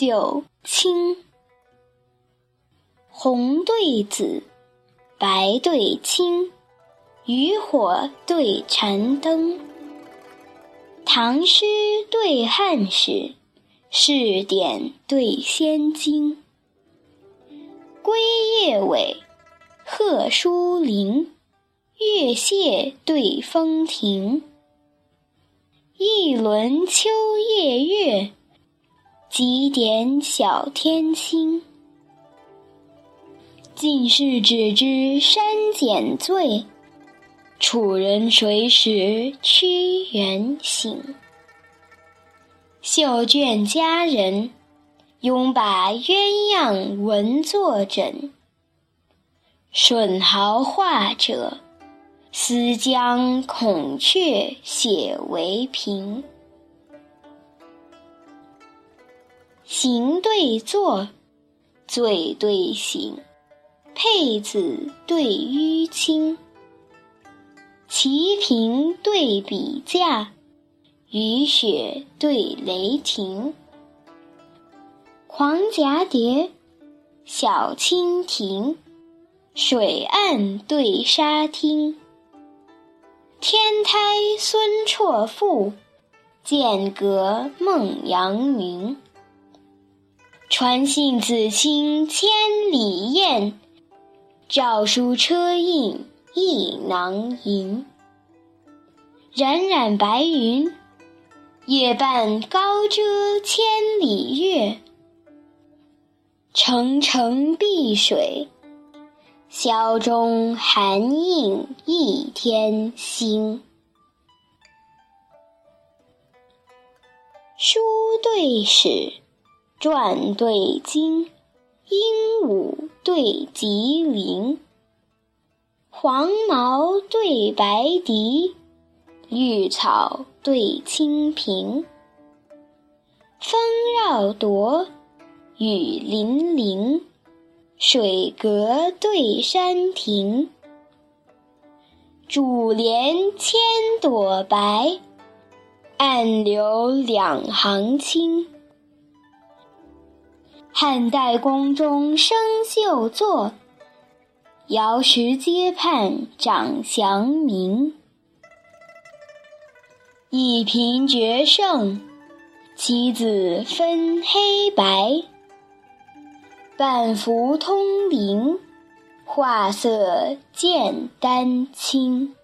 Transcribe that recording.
九清。红对紫，白对青，渔火对禅灯。唐诗对汉诗，试点对仙经。归夜尾，鹤书林，月榭对风亭。一轮秋夜月，几点小天星。尽是只知山减醉，楚人谁识屈原行？绣卷佳人，拥把鸳鸯文作枕。吮好画者，思将孔雀写为凭。行对坐，醉对醒。佩子对淤青，齐平对比价，雨雪对雷霆。黄蛱蝶，小蜻蜓，水岸对沙汀。天台孙绰赋，剑阁孟阳明。传信子卿千里雁。诏书车印一囊银，冉冉白云，夜半高遮千里月。澄澄碧水，霄中寒映一天星。书对史，传对金。鹦鹉对吉林，黄毛对白笛，绿草对青萍。风绕朵，雨霖铃，水阁对山亭。珠帘千朵白，暗流两行清。汉代宫中生绣作，瑶池阶畔长祥明。一平绝胜，棋子分黑白。半幅通灵，画色见丹青。